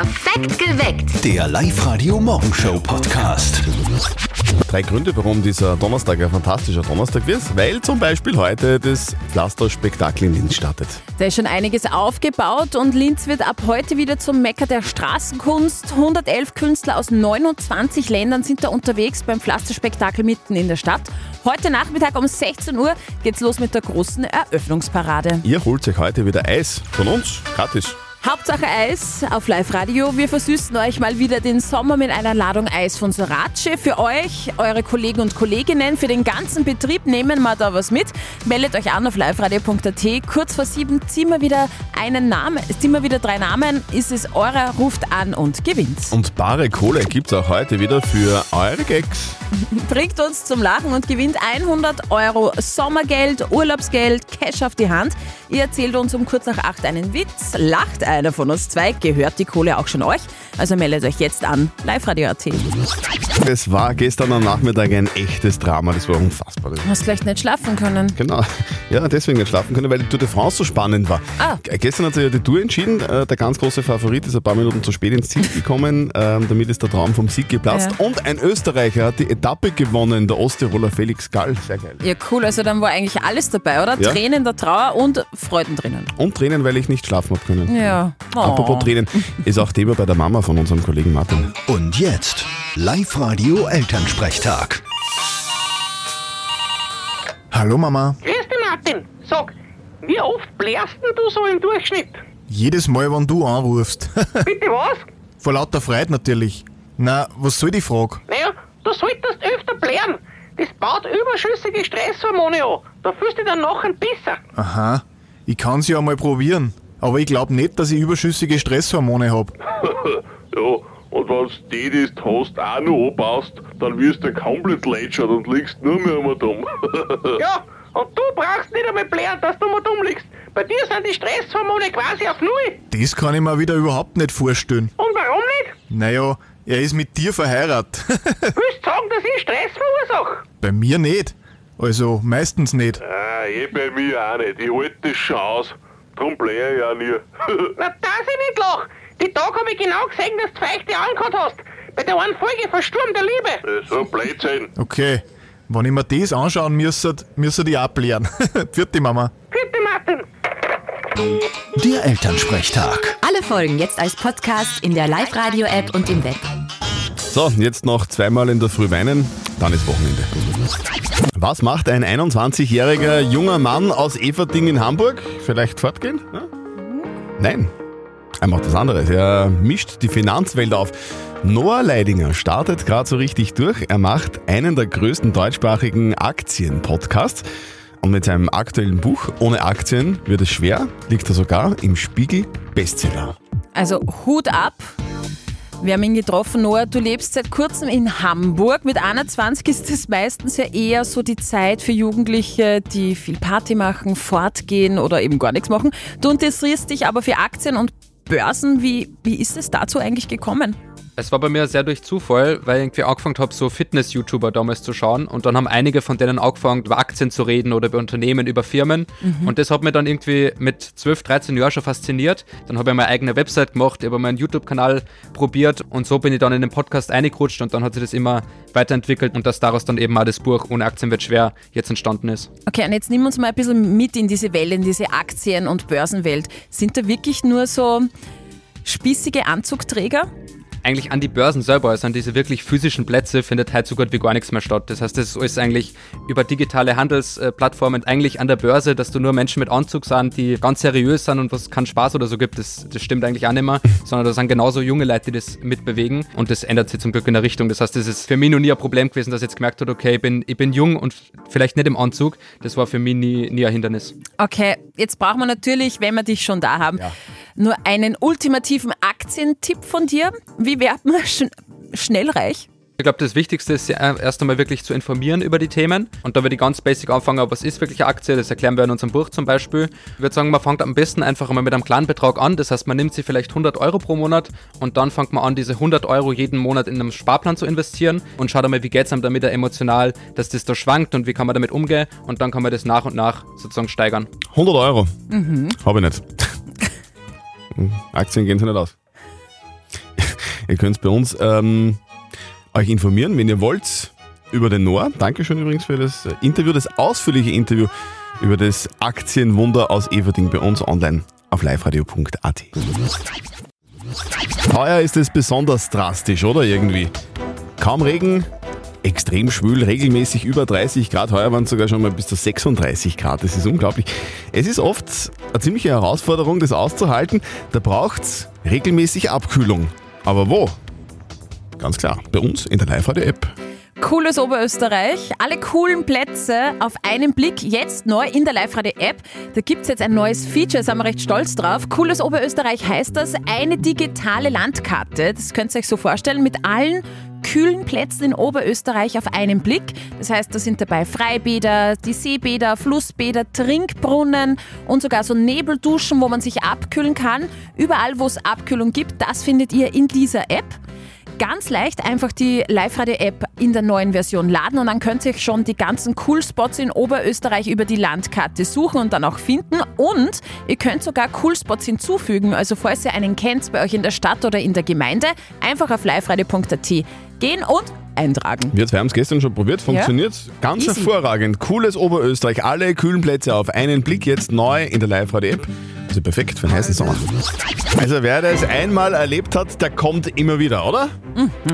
Perfekt geweckt. Der Live-Radio-Morgenshow-Podcast. Drei Gründe, warum dieser Donnerstag ein fantastischer Donnerstag wird, weil zum Beispiel heute das Pflasterspektakel in Linz startet. Da ist schon einiges aufgebaut und Linz wird ab heute wieder zum Mecker der Straßenkunst. 111 Künstler aus 29 Ländern sind da unterwegs beim Pflasterspektakel mitten in der Stadt. Heute Nachmittag um 16 Uhr geht's los mit der großen Eröffnungsparade. Ihr holt euch heute wieder Eis von uns, gratis. Hauptsache Eis auf Live-Radio. Wir versüßen euch mal wieder den Sommer mit einer Ladung Eis von Sorace. Für euch, eure Kollegen und Kolleginnen, für den ganzen Betrieb nehmen wir da was mit. Meldet euch an auf liveradio.at. Kurz vor sieben ziehen wir wieder einen Namen, ziehen wir wieder drei Namen. Ist es eurer, ruft an und gewinnt. Und bare Kohle gibt's auch heute wieder für eure Gags. Bringt uns zum Lachen und gewinnt 100 Euro Sommergeld, Urlaubsgeld, Cash auf die Hand. Ihr erzählt uns um kurz nach acht einen Witz, lacht einer von uns zwei, gehört die Kohle auch schon euch. Also meldet euch jetzt an, live-radio.at. Es war gestern am Nachmittag ein echtes Drama, das war unfassbar. Du hast vielleicht nicht schlafen können. Genau. Ja, deswegen nicht schlafen können, weil die Tour de France so spannend war. Ah. Gestern hat sich ja die Tour entschieden. Äh, Der ganz große Favorit ist ein paar Minuten zu spät ins Ziel gekommen. Ähm, Damit ist der Traum vom Sieg geplatzt. Ja. Und ein Österreicher hat die Etappe gewonnen, der Osttiroler Felix Gall. Sehr geil. Ja, cool. Also dann war eigentlich alles dabei, oder? Ja. Tränen der Trauer und Freuden drinnen. Und Tränen, weil ich nicht schlafen habe können. Ja. Oh. Apropos Tränen, ist auch Thema bei der Mama von unserem Kollegen Martin. Und jetzt Live-Radio Elternsprechtag. Hallo Mama. Grüß dich, Martin. Sag, wie oft blärst denn du so im Durchschnitt? Jedes Mal, wenn du anrufst. Bitte was? Vor lauter Freude natürlich. Na, was soll die Frage? Naja, du solltest öfter blären. Das baut überschüssige Stresshormone an. Da fühlst du dich dann nachher besser. Aha, ich kann's ja mal probieren. Aber ich glaube nicht, dass ich überschüssige Stresshormone hab. Ja, und wenn du die, das du hast, auch noch anbaust, dann wirst du komplett lätschert und liegst nur mehr einmal dumm. Ja, und du brauchst nicht einmal blären, dass du mal dumm liegst. Bei dir sind die Stresshormone quasi auf Null. Das kann ich mir wieder überhaupt nicht vorstellen. Und warum nicht? Naja, er ist mit dir verheiratet. Willst du sagen, dass ich Stress verursache? Bei mir nicht. Also meistens nicht. ah, eh bei mir auch nicht. Ich halte das schon aus. Drum blähe ich auch nie. Na, dass ich nicht lach. Die Tag habe ich genau gesehen, dass du feuchte angehört hast. Bei der einen Folge von Sturm der Liebe. Äh, so ein Blödsinn. Okay, wenn ich mir das anschauen müsste, müsste ich abklären. Vierte Mama. Bitte, Martin. Der Elternsprechtag. Alle Folgen jetzt als Podcast in der Live-Radio-App und im Web. So, jetzt noch zweimal in der Früh weinen, dann ist Wochenende. Was macht ein 21-jähriger junger Mann aus Everding in Hamburg? Vielleicht fortgehen? Ja? Nein, er macht was anderes. Er mischt die Finanzwelt auf. Noah Leidinger startet gerade so richtig durch. Er macht einen der größten deutschsprachigen Aktien-Podcasts. Und mit seinem aktuellen Buch Ohne Aktien wird es schwer, liegt er sogar im Spiegel Bestseller. Also Hut ab. Wir haben ihn getroffen, Noah. Du lebst seit kurzem in Hamburg. Mit 21 ist es meistens ja eher so die Zeit für Jugendliche, die viel Party machen, fortgehen oder eben gar nichts machen. Du interessierst dich aber für Aktien und Börsen. Wie, wie ist es dazu eigentlich gekommen? Es war bei mir sehr durch Zufall, weil ich irgendwie angefangen habe, so Fitness-YouTuber damals zu schauen und dann haben einige von denen angefangen, über Aktien zu reden oder über Unternehmen, über Firmen und das hat mich dann irgendwie mit 12, 13 Jahren schon fasziniert. Dann habe ich meine eigene Website gemacht, über meinen YouTube-Kanal probiert und so bin ich dann in den Podcast eingerutscht und dann hat sich das immer weiterentwickelt und dass daraus dann eben auch das Buch Ohne Aktien wird schwer jetzt entstanden ist. Okay, und jetzt nimm uns mal ein bisschen mit in diese Welt, in diese Aktien- und Börsenwelt. Sind da wirklich nur so spießige Anzugträger? eigentlich an die Börsen selber, also an diese wirklich physischen Plätze, findet heute so gut wie gar nichts mehr statt. Das heißt, das ist alles eigentlich über digitale Handelsplattformen, eigentlich an der Börse, dass du nur Menschen mit Anzug sind, die ganz seriös sind und was keinen Spaß oder so gibt, das, das stimmt eigentlich auch nicht mehr, sondern da sind genauso junge Leute, die das mitbewegen und das ändert sich zum Glück in der Richtung. Das heißt, das ist für mich noch nie ein Problem gewesen, dass ich jetzt gemerkt habe, okay, ich bin, ich bin jung und vielleicht nicht im Anzug. Das war für mich nie, nie ein Hindernis. Okay, jetzt brauchen wir natürlich, wenn wir dich schon da haben, nur einen ultimativen Aktientipp von dir. Wie wird man schn schnell reich? Ich glaube, das Wichtigste ist ja erst einmal wirklich zu informieren über die Themen. Und da würde ich ganz basic anfangen, was ist wirklich eine Aktie? Das erklären wir in unserem Buch zum Beispiel. Ich würde sagen, man fängt am besten einfach einmal mit einem kleinen Betrag an. Das heißt, man nimmt sich vielleicht 100 Euro pro Monat und dann fängt man an, diese 100 Euro jeden Monat in einem Sparplan zu investieren und schaut einmal, wie geht es einem damit emotional, dass das da schwankt und wie kann man damit umgehen. Und dann kann man das nach und nach sozusagen steigern. 100 Euro. Habe ich nicht. Aktien gehen sich nicht aus. Ihr könnt bei uns ähm, euch informieren, wenn ihr wollt, über den Noah. Dankeschön übrigens für das äh, Interview, das ausführliche Interview über das Aktienwunder aus Everding bei uns online auf liveradio.at. Heuer ist es besonders drastisch, oder irgendwie? Kaum Regen, extrem schwül, regelmäßig über 30 Grad. Heuer waren es sogar schon mal bis zu 36 Grad. Das ist unglaublich. Es ist oft eine ziemliche Herausforderung, das auszuhalten. Da braucht es regelmäßig Abkühlung. Aber wo? Ganz klar, bei uns in der Live-Radio-App. Cooles Oberösterreich. Alle coolen Plätze auf einen Blick. Jetzt neu in der Live-Radio-App. Da gibt es jetzt ein neues Feature, sind wir recht stolz drauf. Cooles Oberösterreich heißt das. Eine digitale Landkarte. Das könnt ihr euch so vorstellen. Mit allen kühlen Plätzen in Oberösterreich auf einen Blick. Das heißt, da sind dabei Freibäder, die Seebäder, Flussbäder, Trinkbrunnen und sogar so Nebelduschen, wo man sich abkühlen kann. Überall, wo es Abkühlung gibt, das findet ihr in dieser App ganz leicht einfach die Live-Radio-App in der neuen Version laden und dann könnt ihr euch schon die ganzen Cool-Spots in Oberösterreich über die Landkarte suchen und dann auch finden. Und ihr könnt sogar Cool-Spots hinzufügen. Also falls ihr einen kennt bei euch in der Stadt oder in der Gemeinde, einfach auf liveradio.at gehen und eintragen. Wir zwei haben es gestern schon probiert, funktioniert ganz Easy. hervorragend. Cooles Oberösterreich, alle kühlen Plätze auf einen Blick jetzt neu in der Live-Radio-App. Also perfekt für einen heißen Sommer. Also wer das einmal erlebt hat, der kommt immer wieder, oder?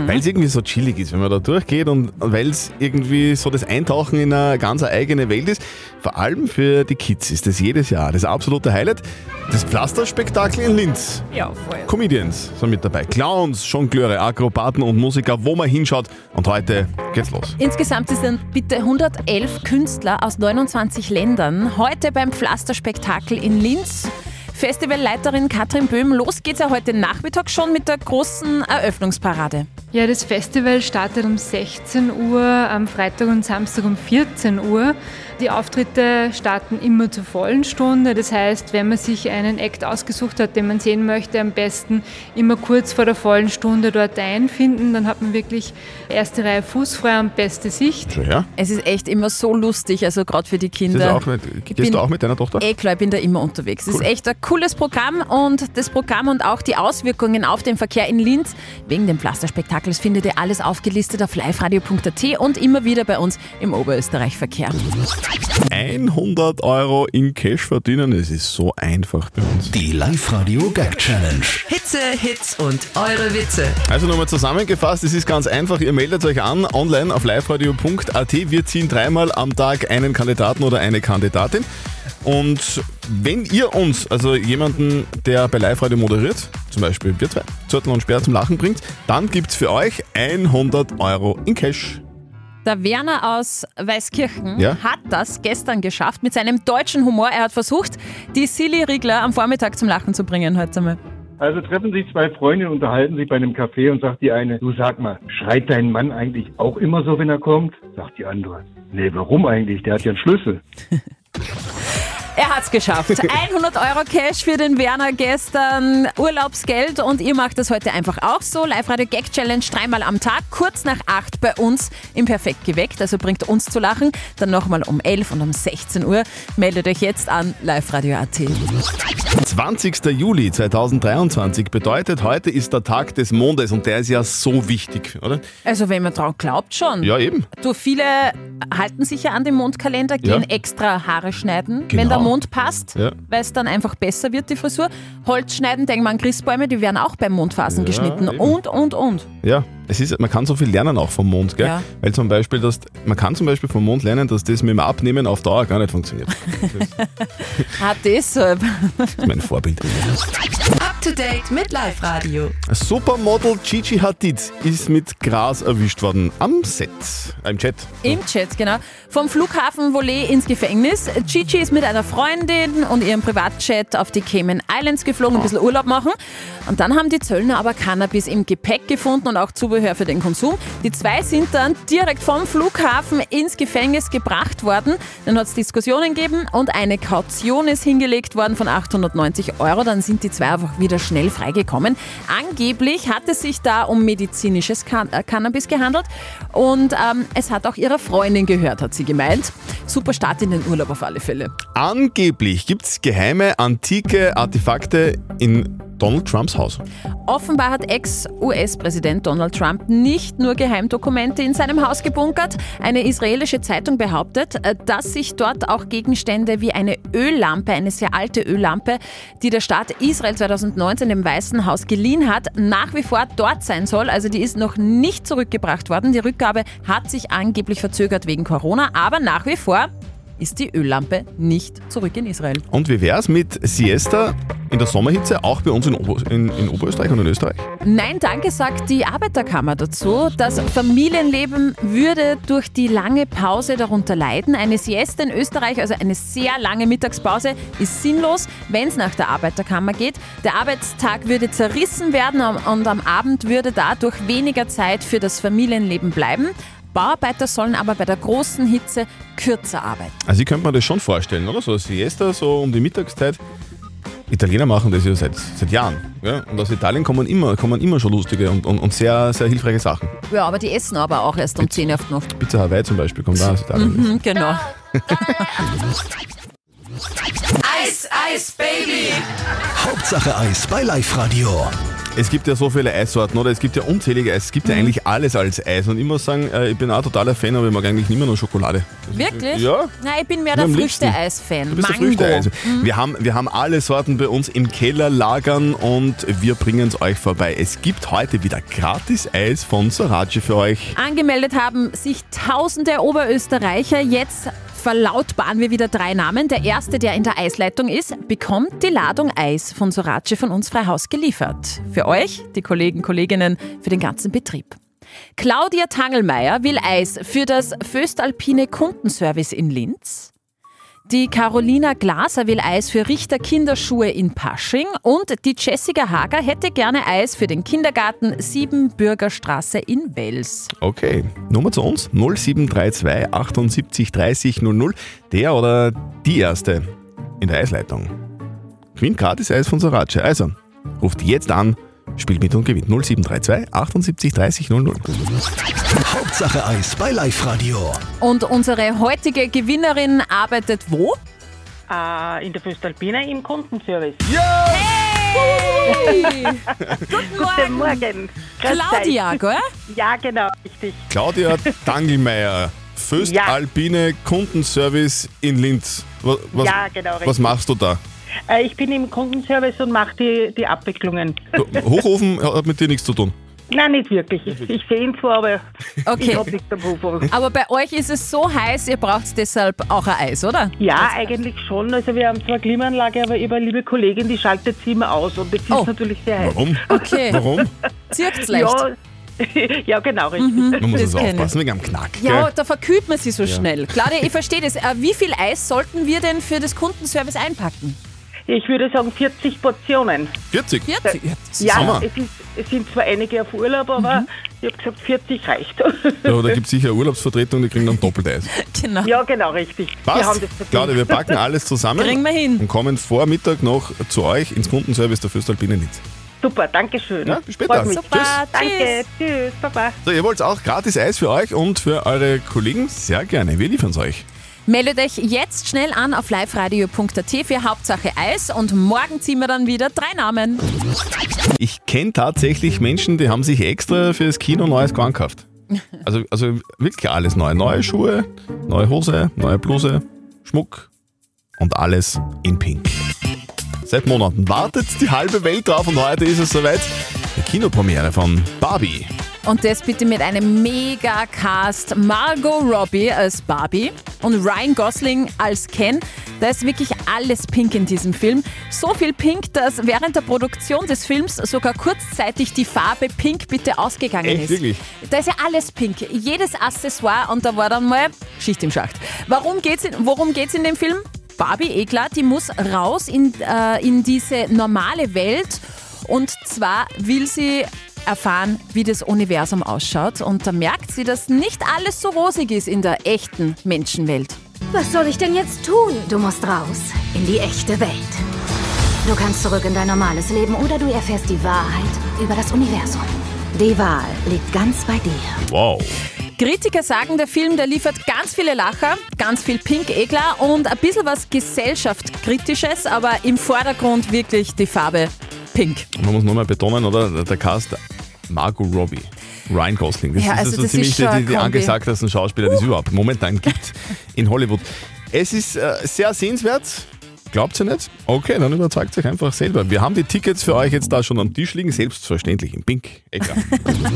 Weil es irgendwie so chillig ist, wenn man da durchgeht und weil es irgendwie so das Eintauchen in eine ganz eigene Welt ist. Vor allem für die Kids ist das jedes Jahr das absolute Highlight. Das Pflasterspektakel in Linz. Ja, voll. Comedians sind mit dabei. Clowns, Jongleure, Akrobaten und Musiker, wo man hinschaut. Und heute geht's los. Insgesamt sind bitte 111 Künstler aus 29 Ländern heute beim Pflasterspektakel in Linz. Festivalleiterin Katrin Böhm, los geht's ja heute Nachmittag schon mit der großen Eröffnungsparade. Ja, das Festival startet um 16 Uhr, am Freitag und Samstag um 14 Uhr. Die Auftritte starten immer zur vollen Stunde. Das heißt, wenn man sich einen Act ausgesucht hat, den man sehen möchte, am besten immer kurz vor der vollen Stunde dort einfinden. Dann hat man wirklich erste Reihe fußfrei und beste Sicht. Her? Es ist echt immer so lustig, also gerade für die Kinder. auch mit, bin- gehst du auch mit deiner Tochter? Eh klar, ich bin da immer unterwegs. Es ist echt ein cooles Programm und das Programm und auch die Auswirkungen auf den Verkehr in Linz wegen dem Pflasterspektakels findet ihr alles aufgelistet auf liveradio.at und immer wieder bei uns im Oberösterreich-Verkehr. 100 Euro in Cash verdienen, es ist so einfach bei uns. Die Live-Radio Gag Challenge. Hitze, Hits und eure Witze. Also nochmal zusammengefasst, es ist ganz einfach, ihr meldet euch an online auf liveradio.at. Wir ziehen dreimal am Tag einen Kandidaten oder eine Kandidatin. Und wenn ihr uns, also jemanden, der bei Live Radio moderiert, zum Beispiel wir zwei, Zürtel und Sperr zum Lachen bringt, dann gibt es für euch 100 Euro in Cash. Der Werner aus Weißkirchen Ja? hat das gestern geschafft mit seinem deutschen Humor. Er hat versucht, die Silly Riegler am Vormittag zum Lachen zu bringen heute einmal. Also treffen sich zwei Freunde, unterhalten sich bei einem Café und sagt die eine, du sag mal, schreit dein Mann eigentlich auch immer so, wenn er kommt? Sagt die andere, nee, warum eigentlich? Der hat ja einen Schlüssel. Er hat's geschafft. 100 Euro Cash für den Werner gestern, Urlaubsgeld und ihr macht das heute einfach auch so. Live-Radio Gag Challenge dreimal am Tag, kurz nach 8 bei uns im Perfekt geweckt, also bringt uns zu lachen. Dann nochmal um 11 und um 16 Uhr. Meldet euch jetzt an liveradio.at. 20. Juli 2023 bedeutet, heute ist der Tag des Mondes und der ist ja so wichtig, oder? Also wenn man dran glaubt schon. Ja, eben. Du, viele halten sich ja an den Mondkalender, gehen Ja. extra Haare schneiden, Genau. wenn der Mond passt, Ja. weil es dann einfach besser wird, die Frisur. Holz schneiden, denk mal an Christbäume, die werden auch beim Mondphasen Ja, geschnitten. eben. Und, und, und. Ja, es ist, man kann so viel lernen auch vom Mond, gell? Ja. Weil zum Beispiel, dass, man kann zum Beispiel vom Mond lernen, dass das mit dem Abnehmen auf Dauer gar nicht funktioniert. Ah, deshalb. Das ist mein Vorbild. Up to date mit Live Radio. Supermodel Gigi Hadid ist mit Gras erwischt worden am Set, im Chat. Im Chat, genau. Vom Flughafen Volet ins Gefängnis. Gigi ist mit einer Freundin und ihrem Privatjet auf die Cayman Islands geflogen, ein bisschen Urlaub machen. Und dann haben die Zöllner aber Cannabis im Gepäck gefunden und auch Zubehör für den Konsum. Die zwei sind dann direkt vom Flughafen ins Gefängnis gebracht worden. Dann hat es Diskussionen gegeben und eine Kaution ist hingelegt worden von 890 Euro. Dann sind die zwei einfach wieder schnell freigekommen. Angeblich hat es sich da um medizinisches Can äh, Cannabis gehandelt und ähm, es hat auch ihrer Freundin gehört, hat sie gemeint. Super Start in den Urlaub auf alle Fälle. Angeblich gibt es geheime antike Artefakte in Donald Trumps Haus. Offenbar hat Ex-US-Präsident Donald Trump nicht nur Geheimdokumente in seinem Haus gebunkert. Eine israelische Zeitung behauptet, äh, dass sich dort auch Gegenstände wie eine Öllampe, eine sehr alte Öllampe, die der Staat Israel 2019 dem Weißen Haus geliehen hat, nach wie vor dort sein soll. Also die ist noch nicht zurückgebracht worden. Die Rückgabe hat sich angeblich verzögert wegen Corona, aber nach wie vor ist die Öllampe nicht zurück in Israel. Und wie wär's mit Siesta in der Sommerhitze, auch bei uns in, Ober in, in Oberösterreich und in Österreich? Nein, danke, sagt die Arbeiterkammer dazu. Das Familienleben würde durch die lange Pause darunter leiden. Eine Siesta in Österreich, also eine sehr lange Mittagspause, ist sinnlos, wenn es nach der Arbeiterkammer geht. Der Arbeitstag würde zerrissen werden und am Abend würde dadurch weniger Zeit für das Familienleben bleiben. Bauarbeiter sollen aber bei der großen Hitze kürzer arbeiten. Also ich könnte mir das schon vorstellen, oder? So eine Siesta, so um die Mittagszeit. Italiener machen das ja seit, seit Jahren. Ja? Und aus Italien kommen immer, kommen immer schon lustige und, und, und sehr, sehr hilfreiche Sachen. Ja, aber die essen aber auch erst um 10 Uhr auf die Nacht. Pizza Hawaii zum Beispiel kommt da aus Italien. Mhm, genau. Eis, Eis, Baby! Hauptsache Eis bei Live Radio. Es gibt ja so viele Eissorten, oder? Es gibt ja unzählige Eis. Es gibt ja Mhm. eigentlich alles als Eis. Und ich muss sagen, äh, ich bin auch totaler Fan, aber ich mag eigentlich nicht mehr nur Schokolade. Wirklich? Ja. Nein, ich bin mehr der. Früchte-Eis-Fan. Du bist der Mango. Früchteeis. Mhm. Wir, haben, wir haben alle Sorten bei uns im Keller lagern und wir bringen es euch vorbei. Es gibt heute wieder gratis Eis von Sorace für euch. Angemeldet haben sich tausende Oberösterreicher. Jetzt verlautbaren wir wieder drei Namen. Der erste, der in der Eisleitung ist, bekommt die Ladung Eis von Sorace von uns frei Haus geliefert. Für euch, die Kollegen, Kolleginnen, für den ganzen Betrieb. Claudia Tangelmeier will Eis für das Föstalpine Kundenservice in Linz. Die Carolina Glaser will Eis für Richter Kinderschuhe in Pasching und die Jessica Hager hätte gerne Eis für den Kindergarten Siebenbürgerstraße in Wels. Okay, Nummer zu uns 0732 78 30 00. Der oder die Erste in der Eisleitung. Gewinnt gratis Eis von Sorace. Also, ruft jetzt an, spielt mit und gewinnt 0732 78 30 00. Hauptsache Eis bei Live Radio. Und unsere heutige Gewinnerin arbeitet wo? Äh, in der Föstalpina im Kundenservice. Hey! Guten Morgen. Grüß Claudia, euch. gell? Ja, genau, richtig. Claudia Dangelmeier, Föstalpine Kundenservice in Linz. Was, was, Ja, genau, Was richtig. machst du da? Äh, ich bin im Kundenservice und mache die, die Abwicklungen. Hochofen hat mit dir nichts zu tun. Nein, nicht wirklich. Ich, ich sehe ihn zwar, aber Okay. ich habe nichts am Hof. Aber bei euch ist es so heiß, ihr braucht deshalb auch ein Eis, oder? Ja, eigentlich schon. Also wir haben zwar Klimaanlage, aber ich habe eine liebe Kollegin, die schaltet sie immer aus und jetzt ist es natürlich sehr heiß. Warum? Okay. Warum? Zirkt's leicht. Ja, ja, genau, richtig. Man muss Das also aufpassen wegen am Knack. Ja, gell? da verkühlt man sie so Ja. schnell. Claudia, ich verstehe das. Äh, Wie viel Eis sollten wir denn für das Kundenservice einpacken? Ich würde sagen 40 Portionen. 40? 40? Ja, Ja, es, ist, es sind zwar einige auf Urlaub, aber ich habe gesagt 40 reicht. Ja, da gibt es sicher eine Urlaubsvertretung, die kriegen dann doppelt Eis. Genau. Ja, genau, richtig. Wir haben Passt. das verdient. Claudia, wir packen alles zusammen Kriegen wir hin. und kommen vor Mittag noch zu euch ins Kundenservice der Föstalpine Linz. Super, danke schön. Ja, bis später. Super, Danke, tschüss, Baba. So, ihr wollt auch gratis Eis für euch und für eure Kollegen? Sehr gerne, wir liefern es euch. Meldet euch jetzt schnell an auf liveradio.at für Hauptsache Eis und morgen ziehen wir dann wieder drei Namen. Ich kenne tatsächlich Menschen, die haben sich extra fürs Kino neues Gewand gekauft. Also, also wirklich alles neu. Neue Schuhe, neue Hose, neue Bluse, Schmuck und alles in Pink. Seit Monaten wartet die halbe Welt drauf und heute ist es soweit. Die Kinopremiere von Barbie. Und das bitte mit einem Mega-Cast. Margot Robbie als Barbie und Ryan Gosling als Ken. Da ist wirklich alles pink in diesem Film. So viel pink, dass während der Produktion des Films sogar kurzzeitig die Farbe pink bitte ausgegangen Echt, ist. wirklich? Da ist ja alles pink. Jedes Accessoire und da war dann mal Schicht im Schacht. Warum geht's in, worum geht es in dem Film? Barbie, eh klar, die muss raus in, äh, in diese normale Welt und zwar will sie erfahren, wie das Universum ausschaut und da merkt sie, dass nicht alles so rosig ist in der echten Menschenwelt. Was soll ich denn jetzt tun? Du musst raus in die echte Welt. Du kannst zurück in dein normales Leben oder du erfährst die Wahrheit über das Universum. Die Wahl liegt ganz bei dir. Wow. Kritiker sagen, der Film, der liefert ganz viele Lacher, ganz viel Pink, eh klar, und ein bisschen was gesellschaftskritisches, aber im Vordergrund wirklich die Farbe Pink. Man muss nochmal betonen, oder? Der Cast Margot Robbie. Ryan Gosling. Das Ja, ist also so das ziemlich ist die, die, angesagtesten Schauspieler, die es überhaupt momentan gibt in Hollywood. Es ist äh, sehr sehenswert. Glaubt ihr nicht? Okay, dann überzeugt euch einfach selber. Wir haben die Tickets für euch jetzt da schon am Tisch liegen, selbstverständlich in Pink. Egal.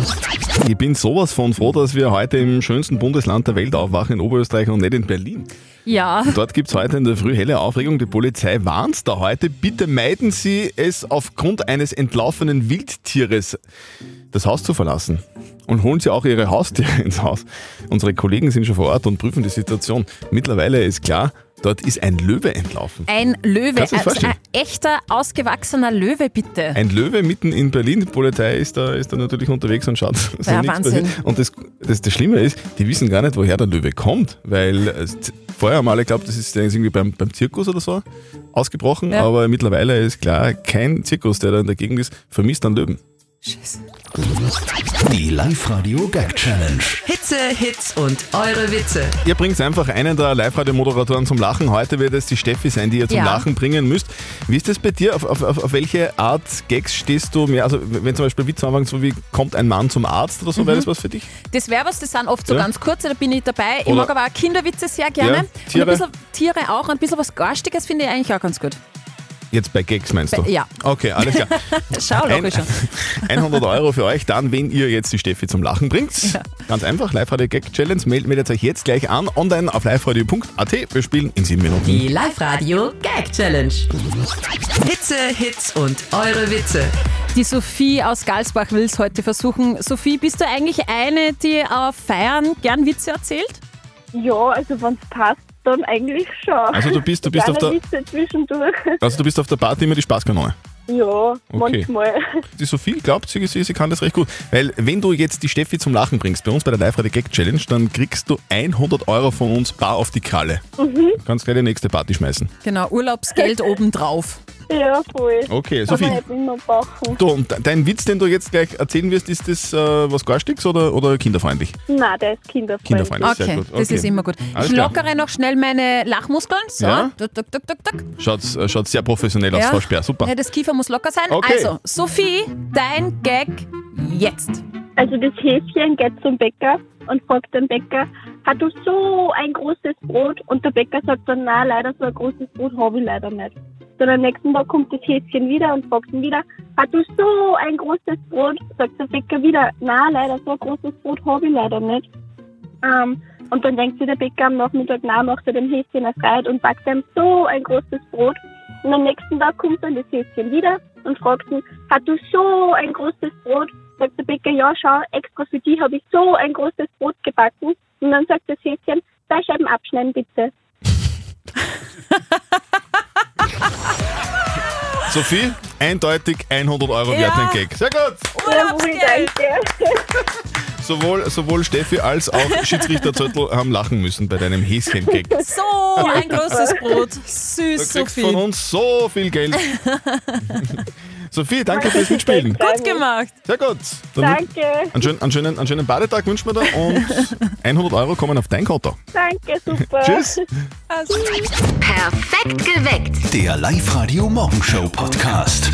ich bin sowas von froh, dass wir heute im schönsten Bundesland der Welt aufwachen, in Oberösterreich und nicht in Berlin. Ja. Dort gibt es heute in der Früh helle Aufregung. Die Polizei warnt da heute, bitte meiden Sie es aufgrund eines entlaufenen Wildtieres das Haus zu verlassen. Und holen Sie auch Ihre Haustiere ins Haus. Unsere Kollegen sind schon vor Ort und prüfen die Situation. Mittlerweile ist klar, dort ist ein Löwe entlaufen. Ein Löwe, also ein echter, ausgewachsener Löwe, bitte. Ein Löwe mitten in Berlin. Die Polizei ist da, ist da natürlich unterwegs und schaut, dass Ja, nichts Wahnsinn. passiert. Und das, das, das Schlimme ist, die wissen gar nicht, woher der Löwe kommt. Weil äh, vorher haben alle geglaubt, das ist irgendwie beim, beim Zirkus oder so ausgebrochen. Ja. Aber mittlerweile ist klar, kein Zirkus, der da in der Gegend ist, vermisst einen Löwen. Die Live-Radio Gag Challenge. Hitze, Hits und eure Witze. Ihr bringt einfach einen der Live-Radio-Moderatoren zum Lachen. Heute wird es die Steffi sein, die ihr zum Ja. Lachen bringen müsst. Wie ist das bei dir? Auf, auf, auf auf welche Art Gags stehst du mehr? Also, wenn zum Beispiel Witze anfangen, so wie kommt ein Mann zum Arzt oder so, wäre das was für dich? Das wäre was, das sind oft so Ja. ganz kurze, da bin ich dabei. Ich Oder- mag aber auch Kinderwitze sehr gerne. Ja, Tiere. Und ein bisschen Tiere auch. Und ein bisschen was Garstiges finde ich eigentlich auch ganz gut. Jetzt bei Gags meinst du? Bei- ja. Okay, alles klar. Schau, Ein, logisch. 100 Euro für euch, dann, wenn ihr jetzt die Steffi zum Lachen bringt. Ganz einfach, Live-Radio Gag Challenge. Meldet, meldet euch jetzt gleich an, online auf liveradio.at. Wir spielen in sieben Minuten. Die Live-Radio Gag Challenge. Hitze, Hits und eure Witze. Die Sophie aus Galsbach will es heute versuchen. Sophie, bist du eigentlich eine, die auf Feiern gern Witze erzählt? Ja, also wenn es passt, dann eigentlich schon. Also du bist- du bist auf der- Witze zwischendurch. Also du bist auf der Party immer die Spaßkanone. ja, manchmal. Die Sophie glaubt, sie, sie, sie kann das recht gut. Weil wenn du jetzt die Steffi zum Lachen bringst, bei uns bei der Live-Radio Gag Challenge, dann kriegst du 100 Euro von uns bar auf die Kralle. Mhm. Du kannst gleich die nächste Party schmeißen. Genau, Urlaubsgeld obendrauf. Ja, voll. Okay, Kann Sophie. man nicht immer brauchen. Du, und dein Witz, den du jetzt gleich erzählen wirst, ist das äh, was Garstiges oder, oder kinderfreundlich? Nein, der ist kinderfreundlich. Kinderfreundlich, sehr Okay, gut. das Okay. ist immer gut. Alles ich klar. lockere noch schnell meine Lachmuskeln. So, Ja. duck, duck, duck, duck, duck. Schaut, äh, schaut sehr professionell aus, Frau Speer. Super. Ja, das Kiefer muss locker sein. Okay. Also, Sophie, dein Gag jetzt. Also das Häschen geht zum Bäcker und fragt den Bäcker, hat du so ein großes Brot? Und der Bäcker sagt dann, na leider so ein großes Brot habe ich leider nicht. Dann am nächsten Tag kommt das Häschen wieder und fragt ihn wieder, hat du so ein großes Brot? Sagt der Bäcker wieder, na leider so ein großes Brot habe ich leider nicht. Ähm, und dann denkt sich der Bäcker am Nachmittag, na macht er dem Häschen eine Freude und backt ihm so ein großes Brot. Und am nächsten Tag kommt dann das Häschen wieder und fragt ihn, hat du so ein großes Brot? Sagt der Bäcker, ja schau, extra für dich habe ich so ein großes Brot gebacken. Und dann sagt das Häschen, zwei Scheiben abschneiden bitte. Sophie, eindeutig 100 Euro wert ein Gag. Sehr gut. Jawohl, danke. Sowohl, sowohl Steffi als auch Schiedsrichter Zöttl haben lachen müssen bei deinem Häschen-Gag. So ein großes Brot. Du Süß, kriegst Sophie. von uns so viel Geld. Sophie, danke fürs Mitspielen. Gut gemacht. Sehr gut. Dann Danke. Einen schönen, einen, schönen, einen schönen Badetag wünschen wir dir und 100 Euro kommen auf dein Konto. Danke, super. Tschüss. Perfekt geweckt. Der Live-Radio Morgenshow Podcast.